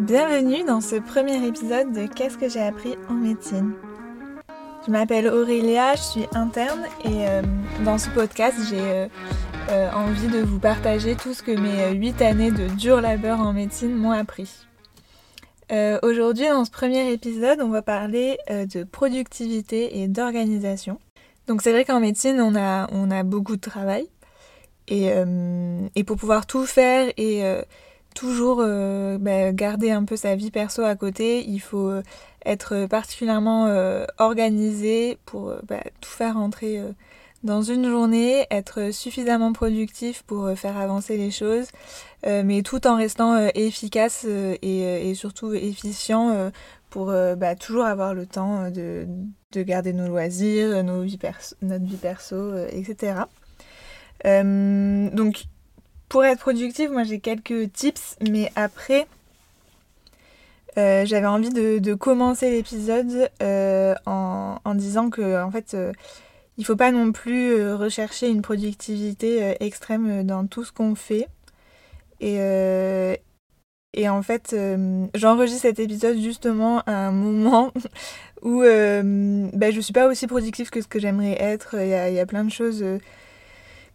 Bienvenue dans ce premier épisode de Qu'est-ce que j'ai appris en médecine? Je m'appelle Aurélia, je suis interne et euh, dans ce podcast j'ai euh, euh, envie de vous partager tout ce que mes 8 années de dur labeur en médecine m'ont appris. Aujourd'hui dans ce premier épisode on va parler de productivité et d'organisation. Donc c'est vrai qu'en médecine on a, on a beaucoup de travail et, et pour pouvoir tout faire et toujours euh, bah, garder un peu sa vie perso à côté. Il faut euh, être particulièrement euh, organisé pour bah, tout faire rentrer dans une journée, être suffisamment productif pour faire avancer les choses, mais tout en restant efficace et, surtout efficient pour bah, toujours avoir le temps de, garder nos loisirs, notre vie perso, etc. donc pour être productive, moi j'ai quelques tips, mais après, euh, j'avais envie de, commencer l'épisode euh, en, disant que en fait, euh, il faut pas non plus rechercher une productivité extrême dans tout ce qu'on fait. Et, et en fait, j'enregistre cet épisode justement à un moment où ben, je suis pas aussi productive que ce que j'aimerais être. Il y a, plein de choses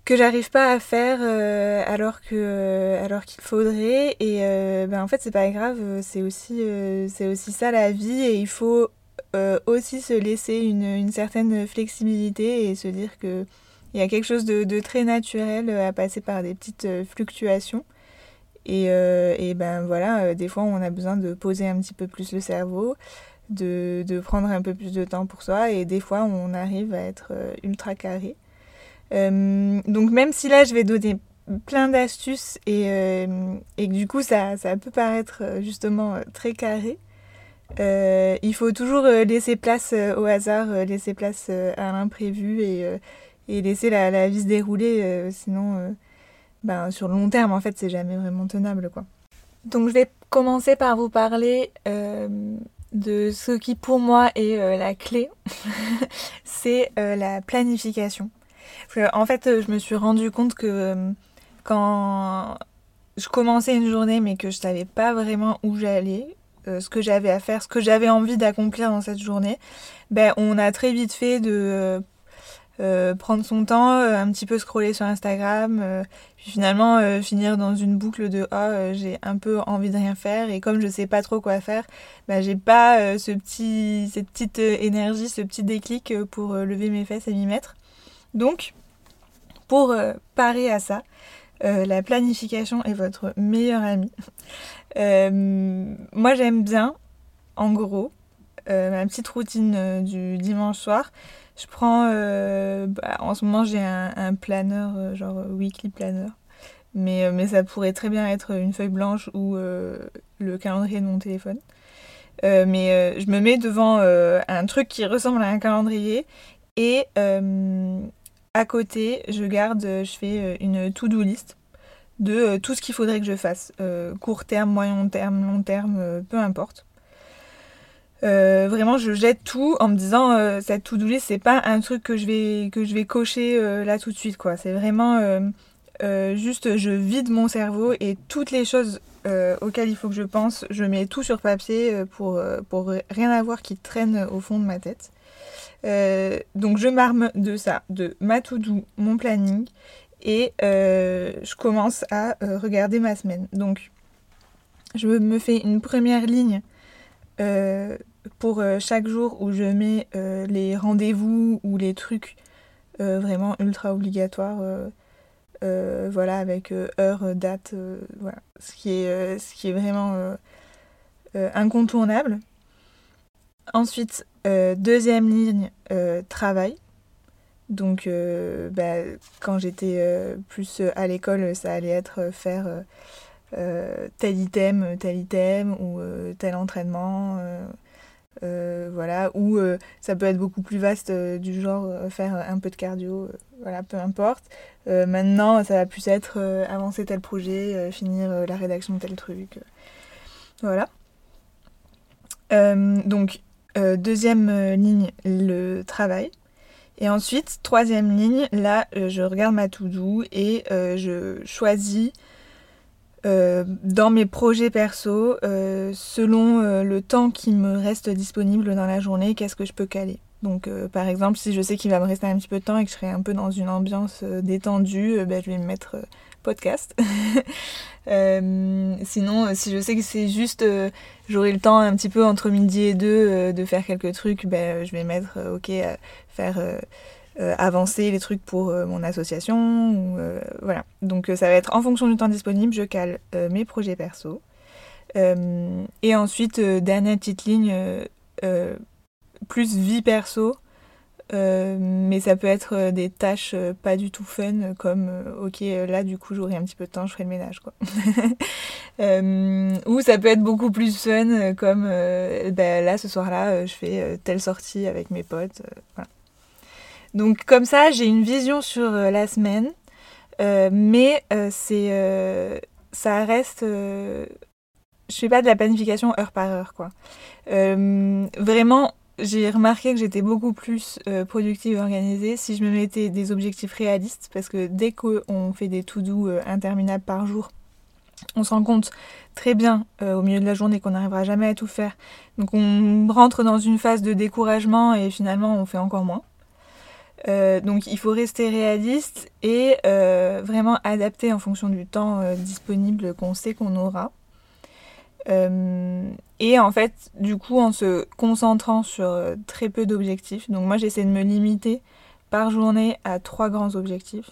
que j'arrive pas à faire euh, alors que euh, alors qu'il faudrait. Et euh, ben en fait c'est pas grave c'est aussi c'est aussi ça la vie. Et il faut aussi se laisser une, une, certaine flexibilité et se dire que il y a quelque chose de, de, très naturel à passer par des petites fluctuations. Et, et ben voilà des fois on a besoin de poser un petit peu plus le cerveau de, de prendre un peu plus de temps pour soi. Et des fois on arrive à être ultra carré donc même si là je vais donner plein d'astuces et, euh, et du coup ça, ça, peut paraître euh, justement très carré, il faut toujours laisser place au hasard, laisser place à l'imprévu et, et, laisser la, la, vie se dérouler, sinon ben, sur le long terme en fait c'est jamais vraiment tenable quoi. Donc je vais commencer par vous parler de ce qui pour moi est la clé, c'est la planification en fait, euh, je me suis rendu compte que euh, quand je commençais une journée mais que je savais pas vraiment où j'allais, euh, ce que j'avais à faire, ce que j'avais envie d'accomplir dans cette journée, ben on a très vite fait de prendre son temps, un petit peu scroller sur Instagram, puis finalement finir dans une boucle de oh j'ai un peu envie de rien faire et comme je sais pas trop quoi faire, ben j'ai pas cette petite énergie, ce petit déclic pour lever mes fesses et m'y mettre. Donc pour euh, parer à ça, euh, la planification est votre meilleur ami. Euh, moi j'aime bien, en gros, ma petite routine du dimanche soir. Je prends, bah, en ce moment j'ai un, planeur, genre weekly planner. Mais, mais ça pourrait très bien être une feuille blanche ou le calendrier de mon téléphone. mais je me mets devant un truc qui ressemble à un calendrier et à côté, je garde, euh, je fais euh, une to-do list de euh, tout ce qu'il faudrait que je fasse. court terme, moyen terme, long terme, peu importe. vraiment, je jette tout en me disant cette to-do list, c'est pas un truc que je vais, que je vais cocher là tout de suite, quoi. C'est vraiment juste, je vide mon cerveau et toutes les choses auxquelles il faut que je pense, je mets tout sur papier pour, pour rien avoir qui traîne au fond de ma tête. Euh, donc je m'arme de ça, de ma to-do, mon planning, et euh, je commence à euh, regarder ma semaine. Donc je me fais une première ligne pour chaque jour où je mets les rendez-vous ou les trucs vraiment ultra obligatoires. voilà, avec heure, date, voilà, ce qui est, ce qui est vraiment incontournable. Ensuite, euh, deuxième ligne, euh, travail. Donc, euh, bah, quand j'étais plus à l'école, ça allait être faire tel item, tel item ou tel entraînement. voilà, ou ça peut être beaucoup plus vaste du genre faire un peu de cardio, voilà, peu importe. maintenant, ça va plus être avancer tel projet, finir la rédaction de tel truc. voilà. donc, euh, deuxième euh, ligne, le travail. Et ensuite, troisième ligne, là, euh, je regarde ma to-do et je choisis dans mes projets perso, selon le temps qui me reste disponible dans la journée, qu'est-ce que je peux caler. Donc, par exemple, si je sais qu'il va me rester un petit peu de temps et que je serai un peu dans une ambiance détendue, ben, je vais me mettre podcast. Euh, sinon, euh, si je sais que c'est juste, euh, j'aurai le temps un petit peu entre midi et deux de faire quelques trucs, ben, je vais mettre, ok, faire avancer les trucs pour mon association. voilà. Donc ça va être en fonction du temps disponible, je cale mes projets perso. et ensuite, dernière petite ligne, plus vie perso. Euh, mais ça peut être euh, des tâches euh, pas du tout fun, comme ok, là du coup j'aurai un petit peu de temps, je ferai le ménage quoi. ou ça peut être beaucoup plus fun, comme ben, là ce soir-là je fais telle sortie avec mes potes. Voilà. Donc comme ça j'ai une vision sur la semaine, mais c'est ça reste je fais pas de la planification heure par heure quoi. vraiment j'ai remarqué que j'étais beaucoup plus euh, productive et organisée si je me mettais des objectifs réalistes, parce que dès qu'on fait des to-do euh, interminables par jour, on se rend compte très bien euh, au milieu de la journée qu'on n'arrivera jamais à tout faire. Donc on rentre dans une phase de découragement et finalement on fait encore moins. donc il faut rester réaliste et vraiment adapter en fonction du temps disponible qu'on sait qu'on aura. Euh, et en fait, du coup, en se concentrant sur euh, très peu d'objectifs, donc moi j'essaie de me limiter par journée à trois grands objectifs.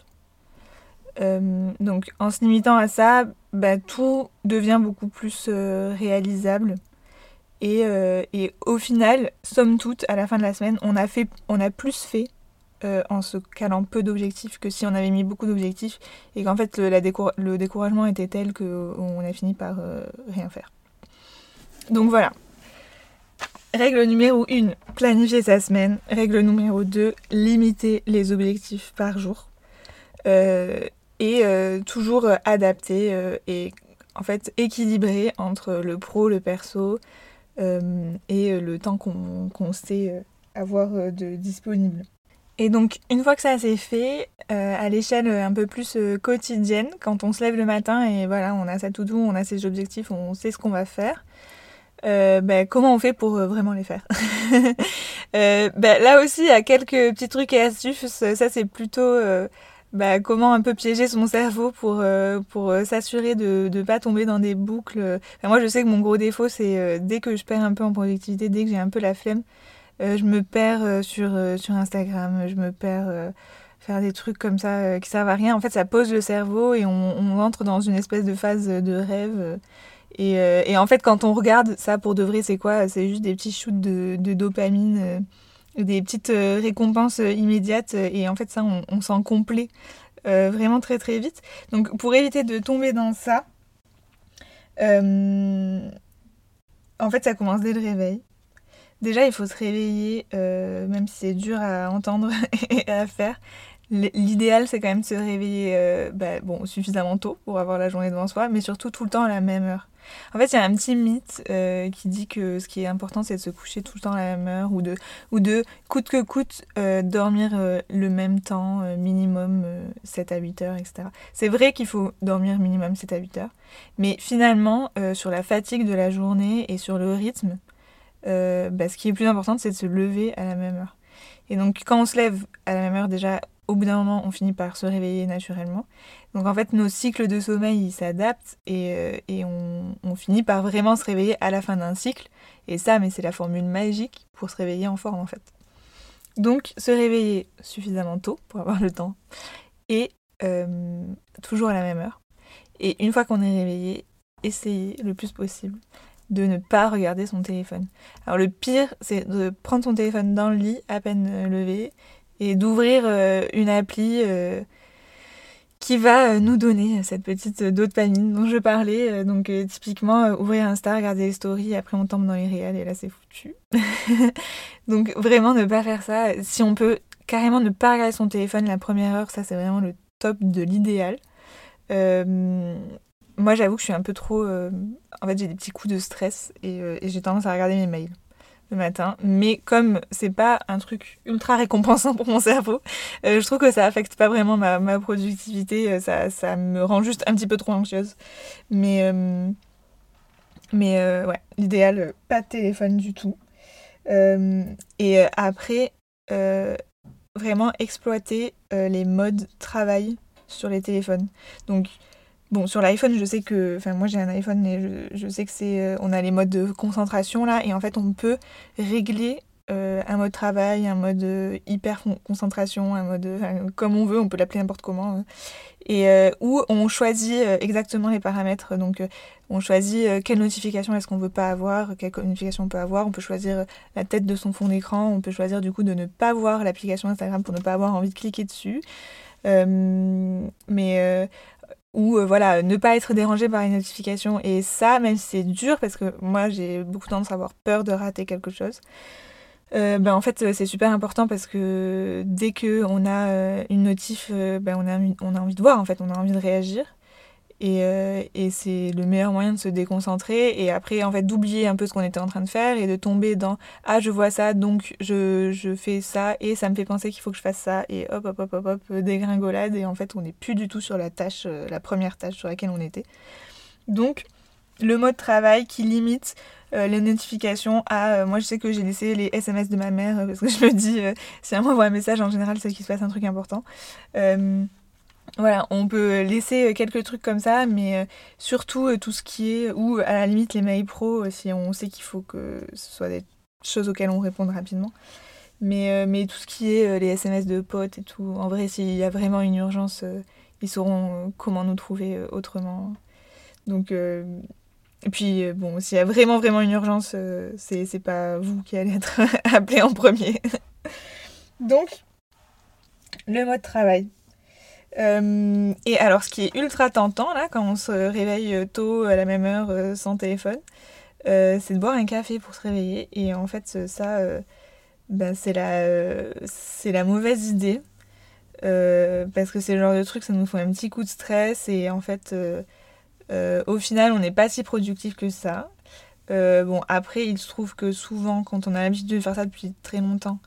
Euh, donc en se limitant à ça, bah, tout devient beaucoup plus réalisable. Et, au final, somme toute, à la fin de la semaine, on a, fait, on a plus fait en se calant peu d'objectifs que si on avait mis beaucoup d'objectifs et qu'en fait le, découragement était tel qu'on a fini par rien faire. Donc voilà. Règle numéro 1, planifier sa semaine. Règle numéro 2, limiter les objectifs par jour. Euh, et euh, toujours adapter euh, et en fait équilibrer entre le pro, le perso et le temps qu'on sait avoir de disponible. Et donc, une fois que ça s'est fait, à l'échelle un peu plus quotidienne, quand on se lève le matin et voilà, on a sa tout doux, on a ses objectifs, on sait ce qu'on va faire, euh, ben, comment on fait pour euh, vraiment les faire? Euh, ben, Là aussi, il y a quelques petits trucs et astuces. Ça, c'est plutôt ben, comment un peu piéger son cerveau pour, pour s'assurer de ne pas tomber dans des boucles. moi, je sais que mon gros défaut, c'est dès que je perds un peu en productivité, dès que j'ai un peu la flemme, je me perds sur, sur Instagram, je me perds faire des trucs comme ça qui servent à rien. En fait, ça pose le cerveau et on, on entre dans une espèce de phase de rêve euh, et, en fait, quand on regarde ça pour de vrai, c'est quoi? C'est juste des petits shoots de, dopamine, euh, des petites euh, récompenses immédiates. Et en fait, ça, on, s'en complet vraiment très très vite. Donc, pour éviter de tomber dans ça, en fait, ça commence dès le réveil. Déjà, il faut se réveiller, même si c'est dur à entendre et à faire. L'idéal, c'est quand même de se réveiller bah, bon, suffisamment tôt pour avoir la journée devant soi, mais surtout tout le temps à la même heure. En fait, il y a un petit mythe euh, qui dit que ce qui est important, c'est de se coucher tout le temps à la même heure ou de, ou de coûte que coûte, euh, dormir euh, le même temps, minimum 7 à 8 heures, etc. C'est vrai qu'il faut dormir minimum 7 à 8 heures, mais finalement, sur la fatigue de la journée et sur le rythme, bah, ce qui est plus important, c'est de se lever à la même heure. Et donc, quand on se lève à la même heure, déjà, au bout d'un moment, on finit par se réveiller naturellement. Donc en fait, nos cycles de sommeil s'adaptent et, euh, on, finit par vraiment se réveiller à la fin d'un cycle. Et ça, mais c'est la formule magique pour se réveiller en forme en fait. Donc se réveiller suffisamment tôt pour avoir le temps et euh, toujours à la même heure. Et une fois qu'on est réveillé, essayer le plus possible de ne pas regarder son téléphone. Alors le pire, c'est de prendre son téléphone dans le lit, à peine levé, et d'ouvrir euh, une appli euh, qui va euh, nous donner cette petite dopamine dont je parlais. Donc typiquement, ouvrir Insta, regarder les stories, après on tombe dans les réels et là c'est foutu. Donc vraiment ne pas faire ça. Si on peut carrément ne pas regarder son téléphone la première heure, ça c'est vraiment le top de l'idéal. moi j'avoue que je suis un peu trop... en fait j'ai des petits coups de stress et, et j'ai tendance à regarder mes mails. Le matin. Mais comme c'est pas un truc ultra récompensant pour mon cerveau, je trouve que ça affecte pas vraiment ma, productivité. Ça, ça, me rend juste un petit peu trop anxieuse. Mais, mais ouais, l'idéal, pas de téléphone du tout. et après, vraiment exploiter les modes travail sur les téléphones. Donc, bon, sur l'iPhone, je sais que. Enfin, moi j'ai un iPhone et je, sais que c'est. Euh, on a les modes de concentration là, et en fait, on peut régler euh, un mode travail, un mode euh, hyper concentration, un mode comme on veut, on peut l'appeler n'importe comment, hein. et où on choisit exactement les paramètres. Donc on choisit quelle notification est-ce qu'on veut pas avoir, quelle notification on peut avoir, on peut choisir la tête de son fond d'écran, on peut choisir du coup de ne pas voir l'application Instagram pour ne pas avoir envie de cliquer dessus. Mais ou euh, voilà, ne pas être dérangé par une notification. Et ça, même si c'est dur, parce que moi j'ai beaucoup tendance à avoir peur de rater quelque chose, ben en fait c'est super important parce que dès qu'on a une notif, ben on, a, on a envie de voir, en fait, on a envie de réagir. Et, euh, et c'est le meilleur moyen de se déconcentrer et après en fait d'oublier un peu ce qu'on était en train de faire et de tomber dans ah je vois ça donc je, je fais ça et ça me fait penser qu'il faut que je fasse ça et hop hop hop hop hop dégringolade et en fait on n'est plus du tout sur la tâche euh, la première tâche sur laquelle on était. Donc le mode travail qui limite euh, les notifications à moi je sais que j'ai laissé les SMS de ma mère parce que je me dis si elle m'envoie un message en général c'est qu'il se passe un truc important voilà, on peut laisser euh, quelques trucs comme ça, mais euh, surtout euh, tout ce qui est, ou à la limite les mails pro, si on sait qu'il faut que ce soit des choses auxquelles on répond rapidement. Mais, mais tout ce qui est les SMS de potes et tout, en vrai, s'il y a vraiment une urgence, ils sauront comment nous trouver autrement. Donc, et puis, bon, s'il y a vraiment, vraiment une urgence, c'est pas vous qui allez être appelé en premier. Donc, le mode travail. Euh, et alors, ce qui est ultra tentant, là, quand on se réveille tôt à la même heure euh, sans téléphone, euh, c'est de boire un café pour se réveiller. Et en fait, ça, ben, c'est la, c'est la mauvaise idée. parce que c'est le genre de truc, ça nous fait un petit coup de stress. Et en fait, au final, on n'est pas si productif que ça. bon, après, il se trouve que souvent, quand on a l'habitude de faire ça depuis très longtemps,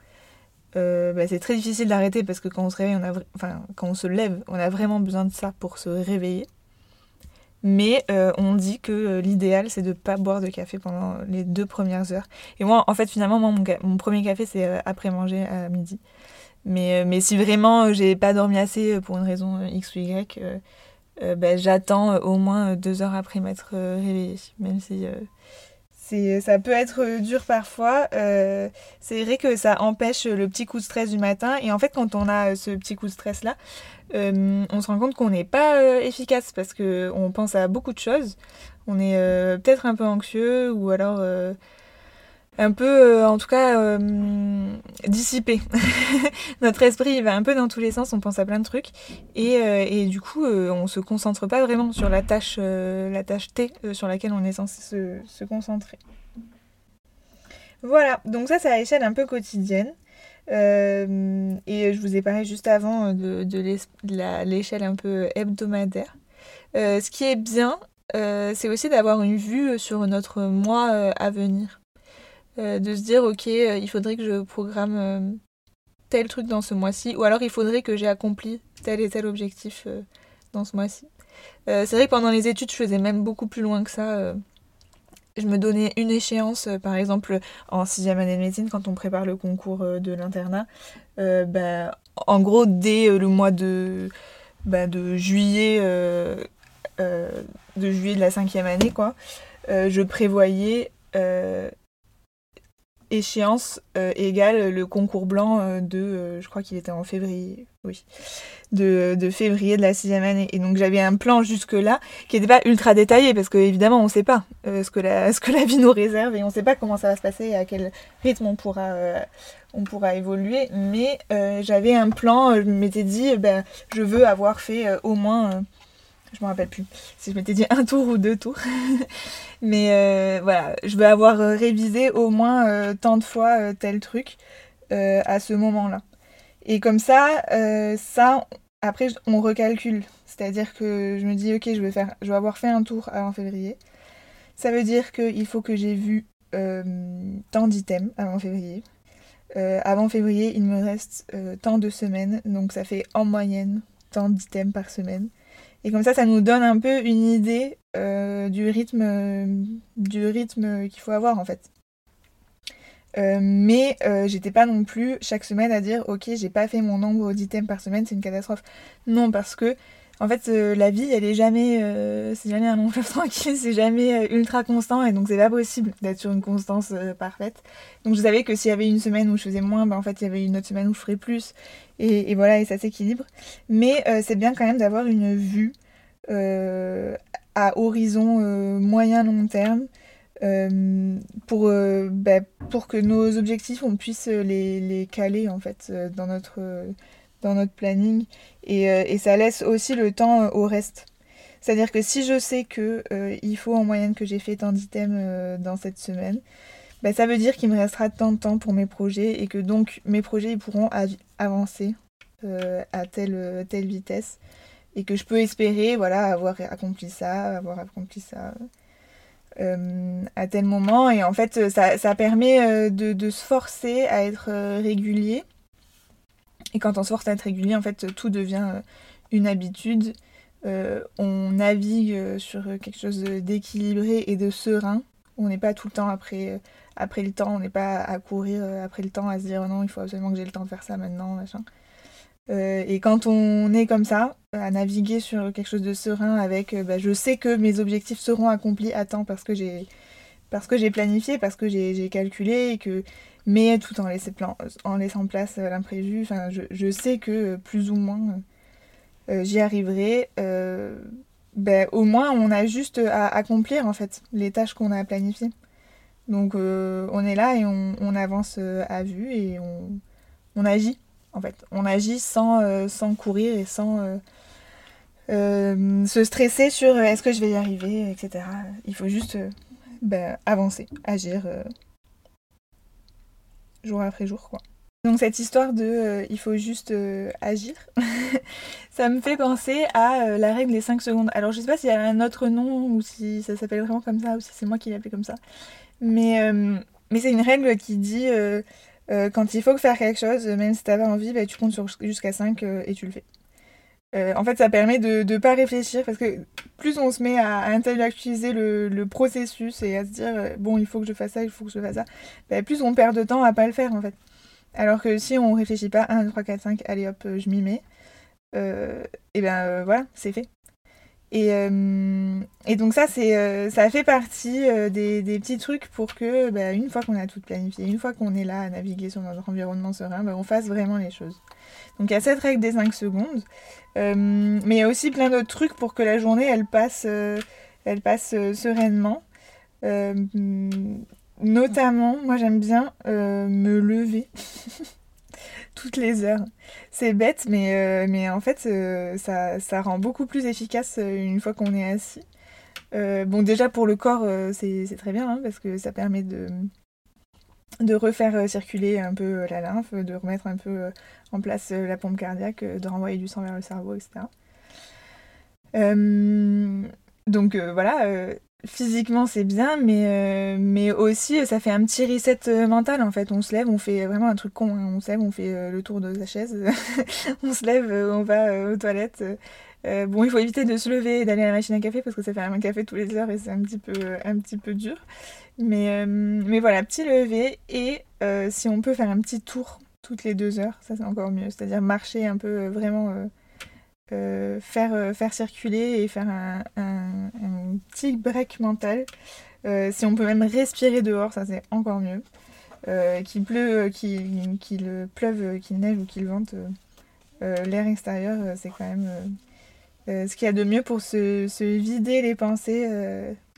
euh, bah, c'est très difficile d'arrêter parce que quand on se réveille, on a, enfin, quand on se lève, on a vraiment besoin de ça pour se réveiller. Mais euh, on dit que euh, l'idéal, c'est de ne pas boire de café pendant les deux premières heures. Et moi, en fait, finalement, moi, mon, premier café, c'est après manger à midi. Mais, mais si vraiment j'ai pas dormi assez pour une raison X ou Y, bah, j'attends au moins deux heures après m'être réveillée. Même si ça peut être euh, dur parfois. Euh, c'est vrai que ça empêche le petit coup de stress du matin. Et en fait, quand on a ce petit coup de stress-là, euh, on se rend compte qu'on n'est pas efficace parce qu'on pense à beaucoup de choses. On est peut-être un peu anxieux ou alors un peu, euh, en tout cas, euh, dissipé. Notre esprit va un peu dans tous les sens, on pense à plein de trucs. Et, euh, du coup, on se concentre pas vraiment sur la tâche, T sur laquelle on est censé se, se, concentrer. Voilà, donc ça, c'est à l'échelle un peu quotidienne. et je vous ai parlé juste avant de, de l'échelle un peu hebdomadaire. ce qui est bien, c'est aussi d'avoir une vue sur notre mois à venir. Euh, de se dire ok euh, il faudrait que je programme euh, tel truc dans ce mois-ci ou alors il faudrait que j'ai accompli tel et tel objectif dans ce mois-ci. c'est vrai que pendant les études je faisais même beaucoup plus loin que ça. je me donnais une échéance, par exemple en sixième année de médecine quand on prépare le concours de l'internat. Bah, en gros dès le mois de, bah, de juillet de juillet de la cinquième année quoi, je prévoyais échéance euh, égale le concours blanc euh, de, euh, je crois qu'il était en février, oui, de, de, février de la sixième année. Et donc j'avais un plan jusque-là qui n'était pas ultra détaillé parce qu'évidemment on ne sait pas ce, que la, ce que la vie nous réserve et on ne sait pas comment ça va se passer et à quel rythme on pourra, on pourra évoluer. Mais j'avais un plan, je m'étais dit, ben, je veux avoir fait au moins je me rappelle plus si je m'étais dit un tour ou deux tours. Mais euh, voilà, je vais avoir euh, révisé au moins euh, tant de fois tel truc à ce moment-là. Et comme ça, ça, après, on recalcule. C'est-à-dire que je me dis, ok, je vais, faire, je avoir fait un tour en février. Ça veut dire qu'il faut que j'ai vu tant d'items avant février. avant février, il me reste tant de semaines, donc ça fait en moyenne tant d'items par semaine. Et comme ça, ça nous donne un peu une idée du rythme, du rythme qu'il faut avoir en fait. Euh, mais euh, j'étais pas non plus chaque semaine à dire ok j'ai pas fait mon nombre d'items par semaine c'est une catastrophe non parce que en fait euh, la vie elle est jamais c'est jamais un long fleuve tranquille c'est jamais ultra constant et donc c'est pas possible d'être sur une constance parfaite. Donc je savais que s'il y avait une semaine où je faisais moins ben en fait il y avait une autre semaine où je ferais plus. Et, voilà et ça s'équilibre. Mais c'est bien quand même d'avoir une vue à horizon moyen long terme euh, pour, euh, bah, pour que nos objectifs, on puisse les, les caler en fait euh, dans notre, dans notre planning. Et, et, ça laisse aussi le temps au reste. C'est-à-dire que si je sais que il faut en moyenne que j'ai fait tant d'items dans cette semaine, bah, ça veut dire qu'il me restera tant de temps pour mes projets et que donc mes projets ils pourront avancer à telle, telle vitesse et que je peux espérer voilà avoir accompli ça, avoir accompli ça euh, à tel moment. Et en fait, ça, ça permet euh, de, de, se forcer à être euh, régulier. Et quand on se force à être régulier, en fait, tout devient une habitude. on navigue sur quelque chose d'équilibré et de serein. On n'est pas tout le temps après, après le temps, on n'est pas à courir après le temps, à se dire non, il faut absolument que j'ai le temps de faire ça maintenant, machin. Euh, et quand on est comme ça, à naviguer sur quelque chose de serein avec euh, bah, je sais que mes objectifs seront accomplis à temps parce que j'ai parce que j'ai planifié, parce que j'ai calculé, et que, mais tout en, laissant, en laissant place à l'imprévu, je, je, sais que plus ou moins euh, j'y arriverai. Ben, au moins, on a juste à accomplir en fait les tâches qu'on a planifiées. Donc, on est là et on, on avance à vue et on, on agit en fait. On agit sans, euh, sans courir et sans euh, euh, se stresser sur est-ce que je vais y arriver, etc. Il faut juste ben, avancer, agir jour après jour, quoi. Donc cette histoire de il faut juste agir, ça me fait penser à la règle des 5 secondes. Alors je sais pas s'il y a un autre nom ou si ça s'appelle vraiment comme ça ou si c'est moi qui l'ai appelé comme ça. Mais, mais c'est une règle qui dit euh, quand il faut faire quelque chose, même si t'as pas envie, bah, tu comptes jusqu'à 5 euh, et tu le fais. Euh, en fait, ça permet de ne pas réfléchir parce que plus on se met à, intellectualiser le, processus et à se dire bon, il faut que je fasse ça, il faut que je fasse ça, bah, plus on perd de temps à pas le faire en fait. Alors que si on réfléchit pas 1, 2, 3, 4, 5, allez hop, je m'y mets, et ben voilà, c'est fait. Et, euh, et, donc ça, euh, ça fait partie euh, des, des, petits trucs pour que, bah, une fois qu'on a tout planifié, une fois qu'on est là à naviguer sur notre environnement serein, bah, on fasse vraiment les choses. Donc il y a cette règle des 5 secondes, mais il y a aussi plein d'autres trucs pour que la journée, elle passe, elle passe sereinement. notamment, moi j'aime bien me lever. toutes les heures. C'est bête, mais, euh, en fait, euh, ça, ça, rend beaucoup plus efficace euh, une fois qu'on est assis. bon, déjà pour le corps, c'est très bien, hein, parce que ça permet de, de refaire circuler un peu la lymphe, de remettre un peu en place la pompe cardiaque, de renvoyer du sang vers le cerveau, etc. donc voilà, physiquement c'est bien, mais, euh, mais aussi ça fait un petit reset euh, mental en fait. On se lève, on fait vraiment un truc con, hein. on se lève, on fait euh, le tour de sa chaise, on se lève, on va aux toilettes. bon, il faut éviter de se lever et d'aller à la machine à café parce que ça fait un café tous les heures et c'est un petit peu, un petit peu dur. Mais, mais voilà, petit lever et si on peut faire un petit tour toutes les deux heures, ça c'est encore mieux. C'est-à-dire marcher un peu vraiment faire, faire circuler et faire un, petit break mental. Euh, si on peut même respirer dehors, ça c'est encore mieux. qu'il pleut, qu'il pleuve, qu'il neige ou qu'il vente, l'air extérieur, c'est quand même ce qu'il y a de mieux pour se, vider les pensées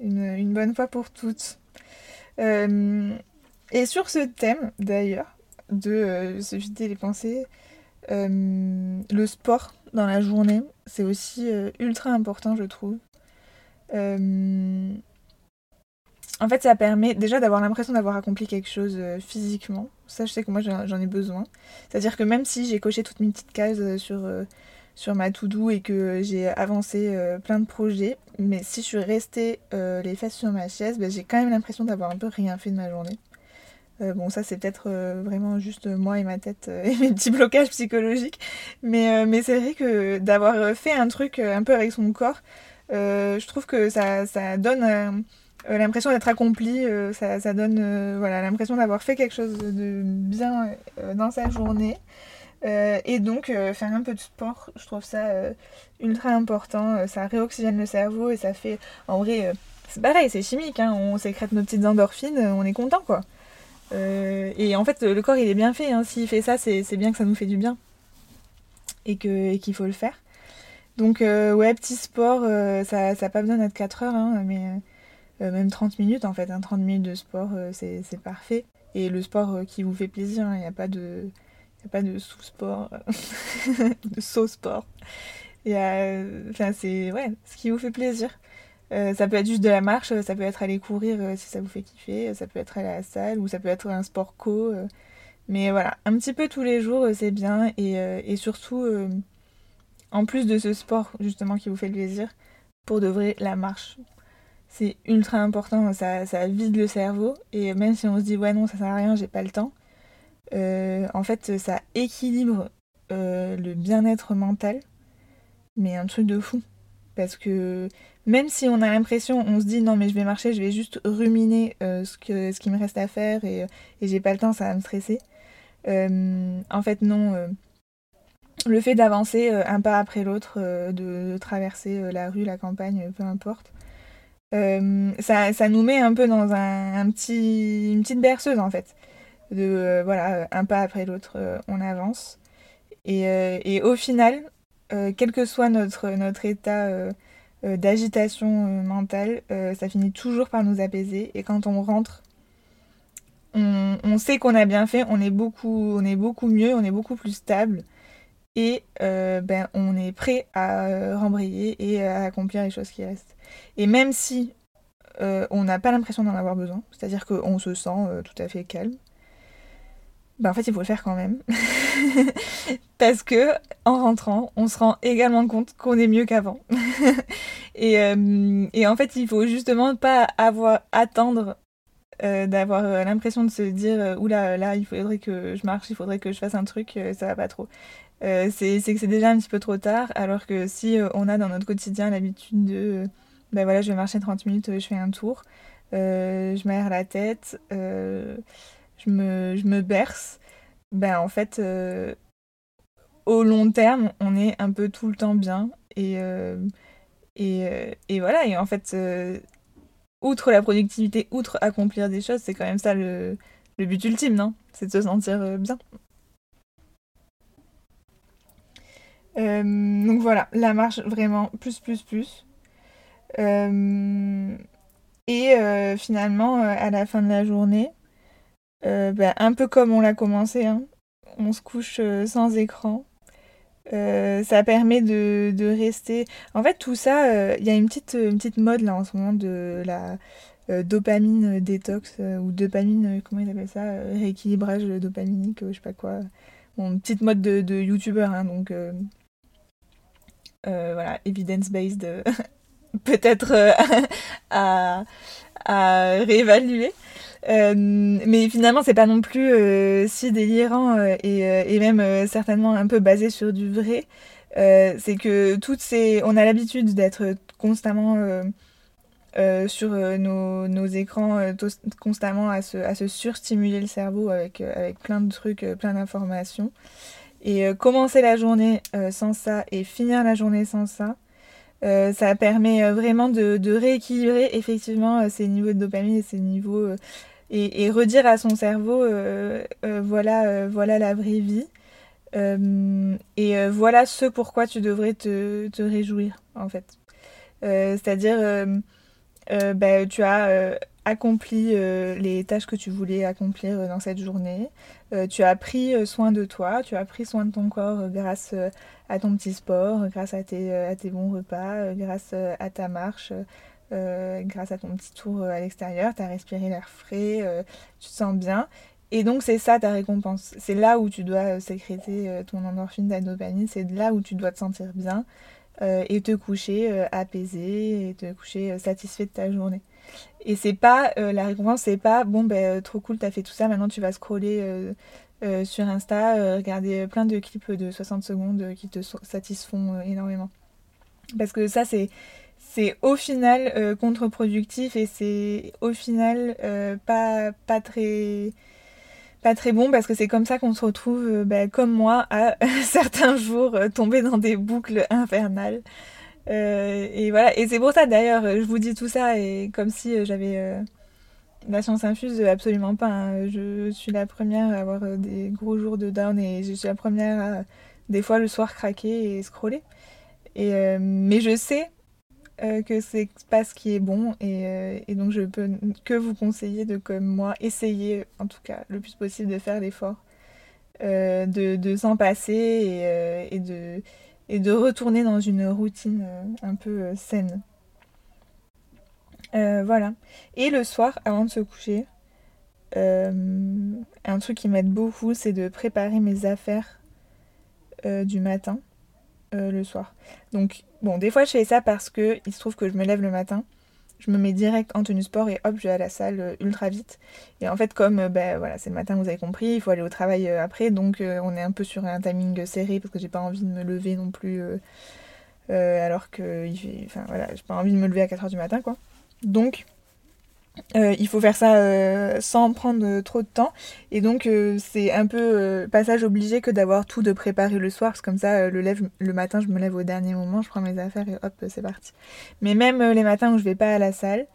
une, bonne fois pour toutes. et sur ce thème, d'ailleurs, de se vider les pensées, le sport dans la journée. C'est aussi euh, ultra important, je trouve. Euh, en fait, ça permet déjà d'avoir l'impression d'avoir accompli quelque chose euh, physiquement. Ça, je sais que moi, j'en ai besoin. C'est-à-dire que même si j'ai coché toutes mes petites cases sur, sur ma to-do et que j'ai avancé plein de projets. Mais si je suis restée les fesses sur ma chaise, ben, j'ai quand même l'impression d'avoir un peu rien fait de ma journée. bon, ça c'est peut-être vraiment juste moi et ma tête et mes petits blocages psychologiques. Mais, mais c'est vrai que d'avoir fait un truc un peu avec son corps, je trouve que ça, donne euh, l'impression d'être accompli, euh, ça, donne euh, voilà, l'impression d'avoir fait quelque chose de bien dans sa journée. et donc, faire un peu de sport, je trouve ça ultra important. ça réoxygène le cerveau et ça fait. En vrai, c'est pareil, c'est chimique. Hein, on sécrète nos petites endorphines, on est content quoi. et en fait, le corps il est bien fait. Hein. S'il fait ça, c'est bien que ça nous fait du bien. Et qu'il faut le faire. Donc, ouais, petit sport, ça n'a pas besoin d'être 4 heures, hein, mais euh, même 30 minutes en fait, 30 hein, minutes de sport euh, c'est parfait. Et le sport euh, qui vous fait plaisir, il hein, n'y a pas de, a pas de sous-sport, de saut-sport. Enfin, c'est ouais, ce qui vous fait plaisir. ça peut être juste de la marche, ça peut être aller courir si ça vous fait kiffer, ça peut être aller à la salle ou ça peut être un sport co. mais voilà, un petit peu tous les jours, c'est bien. Et, et surtout, en plus de ce sport justement qui vous fait plaisir, pour de vrai, la marche c'est ultra important, ça, ça, vide le cerveau. Et même si on se dit, ouais, non, ça sert à rien, j'ai pas le temps, euh, en fait, ça équilibre euh, le bien-être mental, mais un truc de fou. Parce que même si on a l'impression, on se dit, non, mais je vais marcher, je vais juste ruminer euh, ce, que, qui me reste à faire et, et j'ai pas le temps, ça va me stresser. en fait, non. Le fait d'avancer un pas après l'autre, de, traverser la rue, la campagne, peu importe, euh, ça, nous met un peu dans un, petit, une petite berceuse en fait. De euh, voilà, un pas après l'autre, euh, on avance. Et, au final, quel que soit notre, notre état d'agitation mentale, ça finit toujours par nous apaiser. Et quand on rentre, on, on sait qu'on a bien fait, on est, beaucoup, on est beaucoup mieux, on est beaucoup plus stable. Et ben, on est prêt à rembrayer et à accomplir les choses qui restent. Et même si euh, on n'a pas l'impression d'en avoir besoin, c'est-à-dire qu'on se sent euh, tout à fait calme, ben en fait il faut le faire quand même. Parce que en rentrant, on se rend également compte qu'on est mieux qu'avant. et, euh, et, en fait il faut justement pas avoir attendre d'avoir l'impression de se dire oula là il faudrait que je marche, il faudrait que je fasse un truc, ça va pas trop. C'est que c'est déjà un petit peu trop tard, alors que si on a dans notre quotidien l'habitude de ben voilà, je vais marcher 30 minutes, je fais un tour, euh, je m'aère la tête, euh, je, me, je, me, berce, ben en fait, euh, au long terme, on est un peu tout le temps bien. Et, et, et voilà, et en fait, outre la productivité, outre accomplir des choses, c'est quand même ça le, le but ultime, non? C'est de se sentir bien. Donc voilà, la marche vraiment plus, plus, plus. Euh, et euh, finalement, euh, à la fin de la journée, bah, un peu comme on l'a commencé, hein, on se couche sans écran. ça permet de, de, rester. En fait, tout ça, il y a une petite, une petite mode là en ce moment de la dopamine détox ou dopamine, comment ils appellent ça Rééquilibrage dopaminique, je sais pas quoi. Bon, petite mode de, de youtubeur, hein, donc voilà, evidence-based peut-être euh, à, réévaluer. Euh, mais finalement, c'est pas non plus euh, si délirant et, et, même certainement un peu basé sur du vrai. c'est que toutes ces, on a l'habitude d'être constamment sur nos, nos écrans, constamment à se, à se surstimuler le cerveau avec, avec plein de trucs, plein d'informations. Et commencer la journée sans ça et finir la journée sans ça, euh, ça permet euh, vraiment de, rééquilibrer effectivement euh, ces niveaux de dopamine et ces niveaux et, redire à son cerveau voilà voilà la vraie vie et voilà ce pourquoi tu devrais te réjouir en fait. C'est-à-dire bah, tu as accompli les tâches que tu voulais accomplir dans cette journée tu as pris soin de toi tu as pris soin de ton corps grâce à ton petit sport, grâce à tes, euh, bons repas, euh, grâce euh, à ta marche, grâce à ton petit tour à l'extérieur, tu as respiré l'air frais, tu te sens bien. Et donc c'est ça ta récompense. C'est là où tu dois sécréter ton endorphine, ta dopamine. C'est là où tu dois te sentir bien et te coucher apaisé et te coucher satisfait de ta journée. Et c'est pas la récompense, c'est pas bon ben trop cool, t'as fait tout ça, maintenant tu vas scroller sur Insta, regarder plein de clips de 60 secondes qui te satisfont énormément. Parce que ça c'est c'est au final euh, contre-productif et c'est au final euh, pas, pas, très, pas très bon parce que c'est comme ça qu'on se retrouve, euh, bah, comme moi, à certains jours tomber dans des boucles infernales. et voilà, et c'est pour ça d'ailleurs, je vous dis tout ça et comme si j'avais la science infuse, absolument pas. Hein. Je suis la première à avoir des gros jours de down et je suis la première à des fois le soir craquer et scroller. Et, mais je sais euh, que c'est pas ce qui est bon euh, et, donc je peux que vous conseiller de comme moi essayer en tout cas le plus possible de faire l'effort euh, de, s'en passer et, de, et de retourner dans une routine un peu saine. voilà. Et le soir, avant de se coucher, un truc qui m'aide beaucoup, c'est de préparer mes affaires du matin. Euh, le soir. Donc, bon, des fois je fais ça parce que il se trouve que je me lève le matin, je me mets direct en tenue sport et hop, je vais à la salle euh, ultra vite. Et en fait, comme euh, ben, voilà, c'est le matin, vous avez compris, il faut aller au travail après, donc on est un peu sur un timing serré parce que j'ai pas envie de me lever non plus. alors que, enfin voilà, j'ai pas envie de me lever à 4h du matin quoi. Donc, euh, il faut faire ça euh, sans prendre trop de temps. Et donc, euh, c'est un peu passage obligé que d'avoir tout de préparer le soir. Parce que comme ça, le, le matin, je me lève au dernier moment, je prends mes affaires et hop, c'est parti. Mais même les matins où je vais pas à la salle,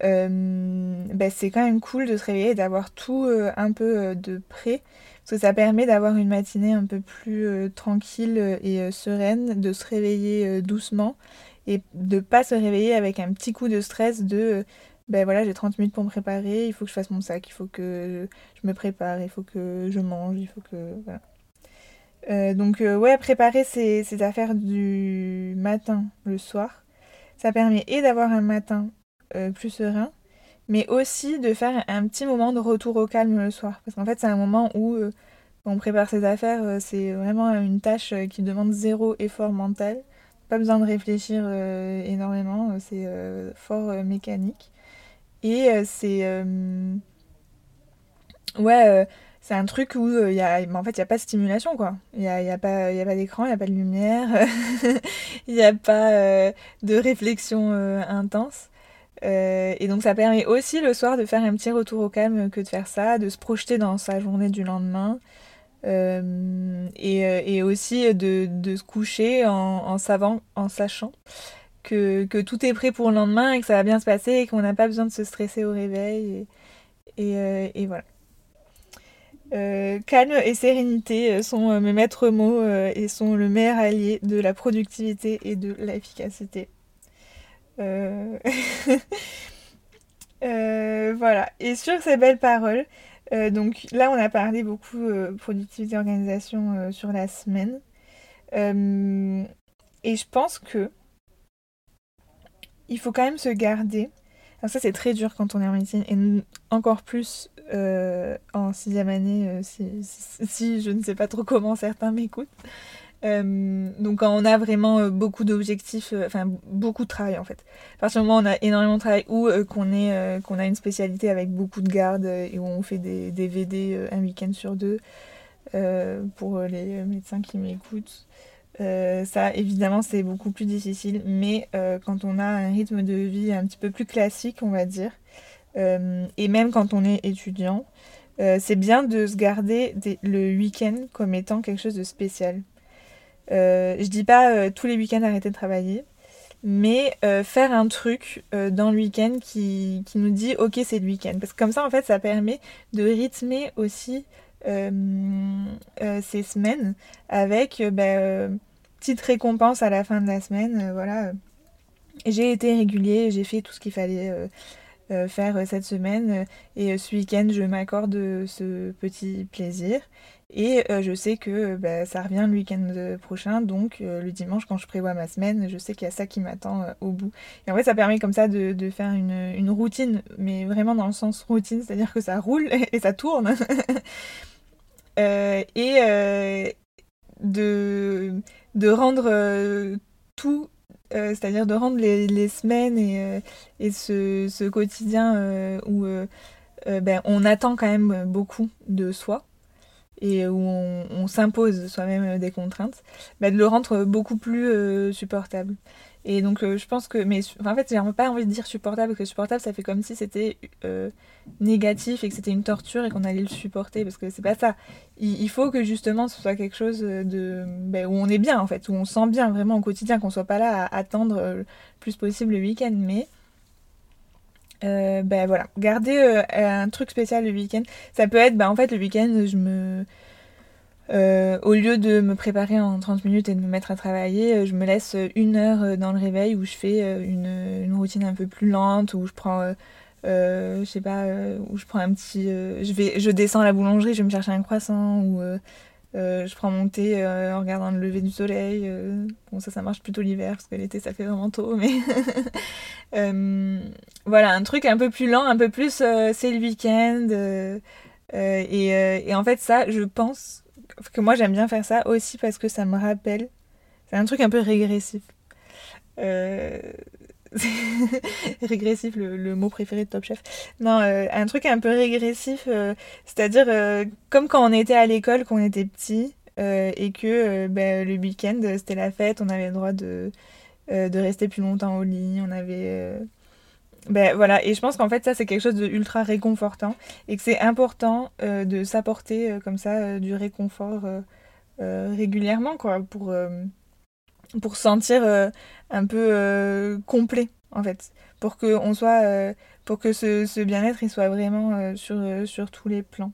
bah, c'est quand même cool de se réveiller et d'avoir tout un peu de près. Parce que ça permet d'avoir une matinée un peu plus tranquille et sereine, de se réveiller doucement et de pas se réveiller avec un petit coup de stress de ben voilà, j'ai 30 minutes pour me préparer, il faut que je fasse mon sac, il faut que je me prépare, il faut que je mange, il faut que... Voilà. Euh, donc euh, ouais, préparer ces, affaires du matin, le soir, ça permet et d'avoir un matin euh, plus serein, mais aussi de faire un petit moment de retour au calme le soir. Parce qu'en fait, c'est un moment où on prépare ses affaires, c'est vraiment une tâche qui demande zéro effort mental. Pas besoin de réfléchir énormément, c'est fort mécanique. Et euh, c'est. Euh, ouais, euh, c'est un truc où il y a, en fait, il n'y a pas de stimulation, quoi. Il n'y a, y a, pas, d'écran, il n'y a pas de lumière, il n'y a pas de réflexion intense. et donc ça permet aussi le soir de faire un petit retour au calme que de faire ça, de se projeter dans sa journée du lendemain. et, et, aussi de, de, se coucher en, en, savant, en sachant que, tout est prêt pour le lendemain et que ça va bien se passer et qu'on n'a pas besoin de se stresser au réveil. Et, euh, voilà. Euh, calme et sérénité sont mes maîtres mots euh, et sont le meilleur allié de la productivité et de l'efficacité. voilà. Et sur ces belles paroles, donc là on a parlé beaucoup productivité organisation sur la semaine. et je pense que il faut quand même se garder. Alors ça c'est très dur quand on est en médecine et encore plus euh, en sixième année euh, si, je ne sais pas trop comment certains m'écoutent. Euh, donc quand on a vraiment beaucoup d'objectifs, enfin beaucoup de travail en fait. À partir du moment où on a énormément de travail ou qu'on est a une spécialité avec beaucoup de gardes et où on fait des, des VD un week-end sur deux pour les médecins qui m'écoutent. Euh, ça, évidemment, c'est beaucoup plus difficile, mais euh, quand on a un rythme de vie un petit peu plus classique, on va dire, euh, et même quand on est étudiant, c'est bien de se garder le week-end comme étant quelque chose de spécial. je dis pas tous les week-ends arrêter de travailler, mais faire un truc dans le week-end qui, qui, nous dit ok c'est le week-end. Parce que comme ça, en fait, ça permet de rythmer aussi euh, ces semaines avec bah, petite récompense à la fin de la semaine. voilà, j'ai été régulier, j'ai fait tout ce qu'il fallait. faire cette semaine et ce week-end je m'accorde ce petit plaisir Et je sais que bah, ça revient le week-end prochain, donc le dimanche, quand je prévois ma semaine, je sais qu'il y a ça qui m'attend au bout. Et en fait, ça permet comme ça de, faire une, routine, mais vraiment dans le sens routine, c'est-à-dire que ça roule et ça tourne. et de, de rendre tout euh, c'est-à-dire de rendre les, semaines et, euh, et ce, quotidien euh, où ben, on attend quand même beaucoup de soi et où on, s'impose soi-même des contraintes, ben, de le rendre beaucoup plus supportable. Et donc euh, je pense que, mais en fait j'ai pas envie de dire supportable, parce que supportable ça fait comme si c'était euh, négatif et que c'était une torture et qu'on allait le supporter, parce que c'est pas ça. Il, faut que justement ce soit quelque chose de ben, où on est bien en fait, où on sent bien vraiment au quotidien, qu'on soit pas là à attendre le plus possible le week-end, mais euh, ben voilà, garder un truc spécial le week-end, ça peut être, ben en fait le week-end je me euh, au lieu de me préparer en 30 minutes et de me mettre à travailler, euh, je me laisse une heure euh, dans le réveil où je fais une, une routine un peu plus lente, où je prends, je sais pas, où je prends un petit, je vais, je descends à la boulangerie, je vais me chercher un croissant, ou je prends mon thé en regardant le lever du soleil. bon, ça, ça marche plutôt l'hiver parce que l'été ça fait vraiment tôt, mais voilà, un truc un peu plus lent, un peu plus, c'est le week-end. Et, et en fait, ça, je pense que moi j'aime bien faire ça aussi parce que ça me rappelle. C'est un truc un peu régressif. Euh, régressif, le, mot préféré de Top Chef. Non, euh, un truc un peu régressif, euh, c'est-à-dire comme quand on était à l'école, qu'on était petit, et que ben, le week-end c'était la fête, on avait le droit de, de rester plus longtemps au lit, on avait ben voilà, et je pense qu'en fait ça c'est quelque chose de ultra réconfortant et que c'est important euh, de s'apporter euh, comme ça euh, du réconfort régulièrement quoi pour pour sentir un peu complet en fait, pour que on soit pour que ce, ce bien-être il soit vraiment sur, sur tous les plans.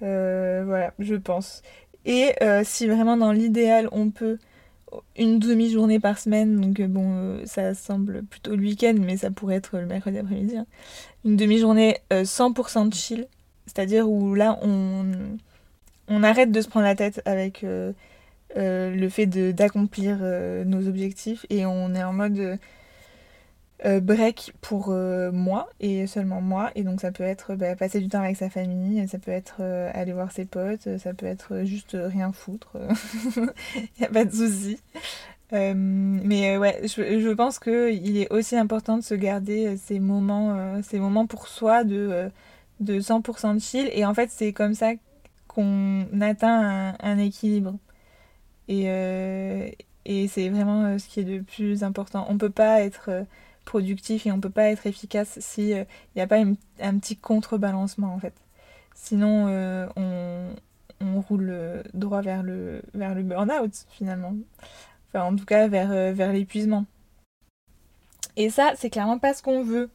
voilà, je pense. Et si vraiment dans l'idéal on peut une demi-journée par semaine, donc euh, bon, euh, ça semble plutôt le week-end, mais ça pourrait être le mercredi après-midi. Hein. Une demi-journée 100% euh, chill, c'est-à-dire où là, on, on arrête de se prendre la tête avec le fait d'accomplir nos objectifs et on est en mode euh, break pour euh, moi et seulement moi. Et donc ça peut être bah, passer du temps avec sa famille, ça peut être euh, aller voir ses potes, ça peut être juste rien foutre. Il a pas de souci. mais ouais, je, je pense qu'il est aussi important de se garder ces moments, ces moments pour soi de, de 100% de chill. Et en fait, c'est comme ça qu'on atteint un, un, équilibre. Et, et c'est vraiment ce qui est le plus important. On peut pas être productif et on peut pas être efficace si il euh, n'y a pas un petit contrebalancement en fait. Sinon euh, on, roule droit vers le, vers le burn-out finalement. Enfin en tout cas vers, euh, vers l'épuisement. Et ça c'est clairement pas ce qu'on veut.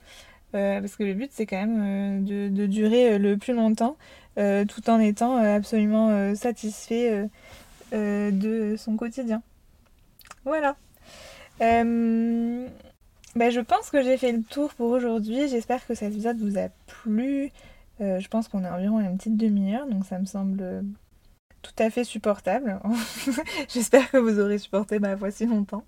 parce que le but c'est quand même de, de, durer le plus longtemps tout en étant absolument satisfait de son quotidien. Voilà. Bah, je pense que j'ai fait le tour pour aujourd'hui. J'espère que cet épisode vous a plu. Euh, je pense qu'on est environ une petite demi-heure, donc ça me semble tout à fait supportable. J'espère que vous aurez supporté ma voix si longtemps.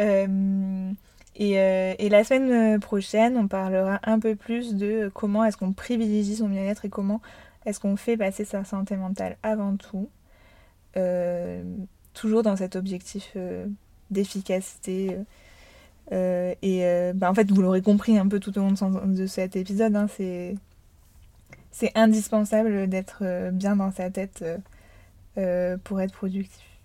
Euh, et, euh, et, la semaine prochaine, on parlera un peu plus de comment est-ce qu'on privilégie son bien-être et comment est-ce qu'on fait passer sa santé mentale avant tout. toujours dans cet objectif d'efficacité euh, et euh, bah, en fait, vous l'aurez compris un peu tout au long de, cet épisode, hein, c'est indispensable d'être euh, bien dans sa tête pour être productif.